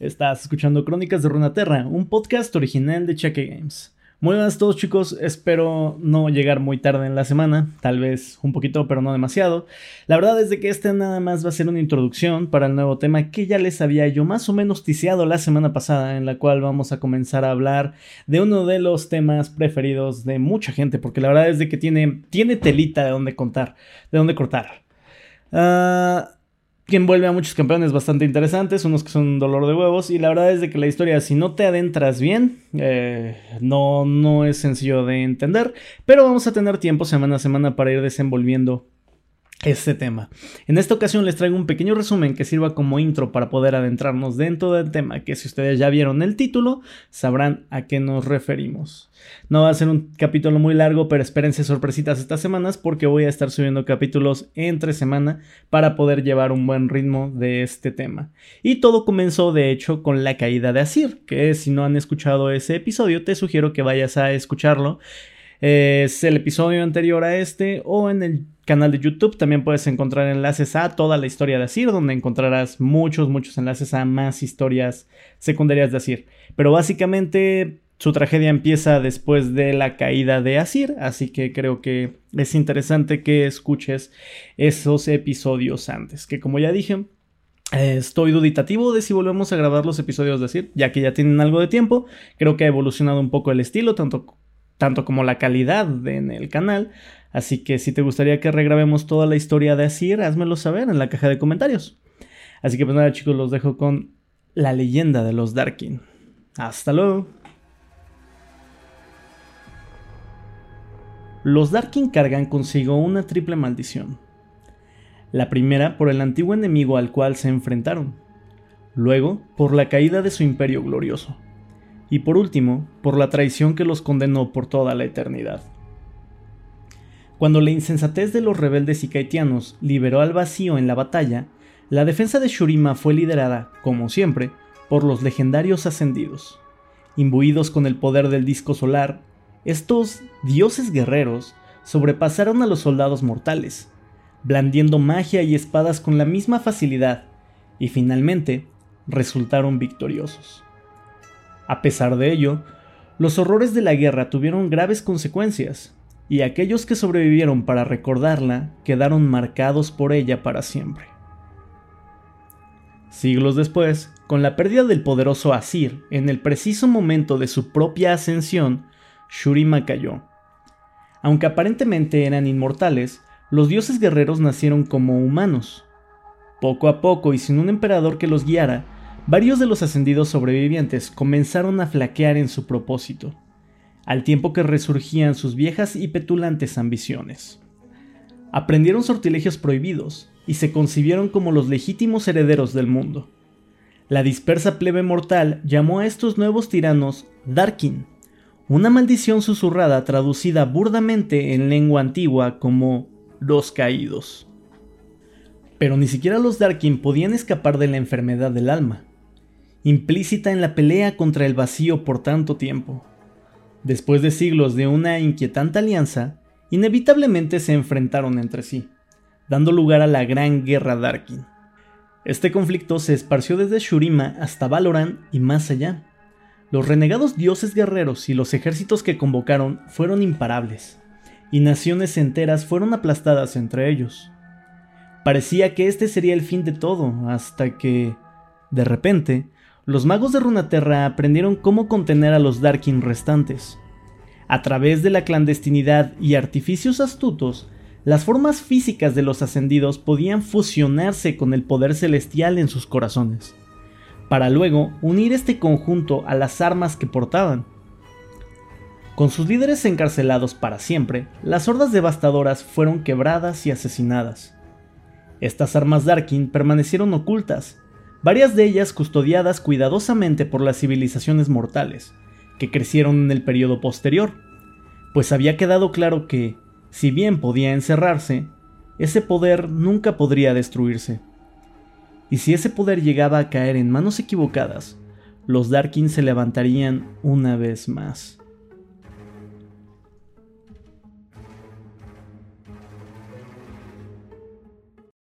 Estás escuchando Crónicas de Runaterra, un podcast original de Cheque Games. Muy buenas todos chicos, espero no llegar muy tarde en la semana, tal vez un poquito pero no demasiado. La verdad es de que este nada más va a ser una introducción para el nuevo tema que ya les había yo más o menos ticiado la semana pasada, en la cual vamos a comenzar a hablar de uno de los temas preferidos de mucha gente, porque la verdad es de que tiene, tiene telita de dónde contar, de dónde cortar. Ah que envuelve a muchos campeones bastante interesantes, unos que son un dolor de huevos, y la verdad es que la historia, si no te adentras bien, eh, no, no es sencillo de entender, pero vamos a tener tiempo semana a semana para ir desenvolviendo este tema. En esta ocasión les traigo un pequeño resumen que sirva como intro para poder adentrarnos dentro del tema, que si ustedes ya vieron el título, sabrán a qué nos referimos. No va a ser un capítulo muy largo, pero espérense sorpresitas estas semanas porque voy a estar subiendo capítulos entre semana para poder llevar un buen ritmo de este tema. Y todo comenzó de hecho con la caída de Asir, que si no han escuchado ese episodio te sugiero que vayas a escucharlo. Es el episodio anterior a este o en el canal de YouTube también puedes encontrar enlaces a toda la historia de Asir, donde encontrarás muchos, muchos enlaces a más historias secundarias de Asir. Pero básicamente su tragedia empieza después de la caída de Asir, así que creo que es interesante que escuches esos episodios antes, que como ya dije, Estoy duditativo de si volvemos a grabar los episodios de Asir, ya que ya tienen algo de tiempo. Creo que ha evolucionado un poco el estilo, tanto, tanto como la calidad en el canal. Así que si te gustaría que regrabemos toda la historia de Asir, házmelo saber en la caja de comentarios. Así que pues nada chicos, los dejo con la leyenda de los Darkin. Hasta luego. Los Darkin cargan consigo una triple maldición. La primera por el antiguo enemigo al cual se enfrentaron. Luego por la caída de su imperio glorioso. Y por último, por la traición que los condenó por toda la eternidad. Cuando la insensatez de los rebeldes ikaitianos liberó al vacío en la batalla, la defensa de Shurima fue liderada, como siempre, por los legendarios ascendidos. Imbuidos con el poder del disco solar, estos dioses guerreros sobrepasaron a los soldados mortales, blandiendo magia y espadas con la misma facilidad, y finalmente resultaron victoriosos. A pesar de ello, los horrores de la guerra tuvieron graves consecuencias, y aquellos que sobrevivieron para recordarla quedaron marcados por ella para siempre. Siglos después, con la pérdida del poderoso Asir, en el preciso momento de su propia ascensión, Shurima cayó. Aunque aparentemente eran inmortales, los dioses guerreros nacieron como humanos. Poco a poco y sin un emperador que los guiara, varios de los ascendidos sobrevivientes comenzaron a flaquear en su propósito al tiempo que resurgían sus viejas y petulantes ambiciones. Aprendieron sortilegios prohibidos y se concibieron como los legítimos herederos del mundo. La dispersa plebe mortal llamó a estos nuevos tiranos Darkin, una maldición susurrada traducida burdamente en lengua antigua como los caídos. Pero ni siquiera los Darkin podían escapar de la enfermedad del alma, implícita en la pelea contra el vacío por tanto tiempo. Después de siglos de una inquietante alianza, inevitablemente se enfrentaron entre sí, dando lugar a la Gran Guerra Darkin. Este conflicto se esparció desde Shurima hasta Valoran y más allá. Los renegados dioses guerreros y los ejércitos que convocaron fueron imparables, y naciones enteras fueron aplastadas entre ellos. Parecía que este sería el fin de todo, hasta que, de repente, los magos de Runaterra aprendieron cómo contener a los Darkin restantes. A través de la clandestinidad y artificios astutos, las formas físicas de los ascendidos podían fusionarse con el poder celestial en sus corazones, para luego unir este conjunto a las armas que portaban. Con sus líderes encarcelados para siempre, las hordas devastadoras fueron quebradas y asesinadas. Estas armas Darkin permanecieron ocultas, varias de ellas custodiadas cuidadosamente por las civilizaciones mortales, que crecieron en el periodo posterior, pues había quedado claro que, si bien podía encerrarse, ese poder nunca podría destruirse. Y si ese poder llegaba a caer en manos equivocadas, los Darkin se levantarían una vez más.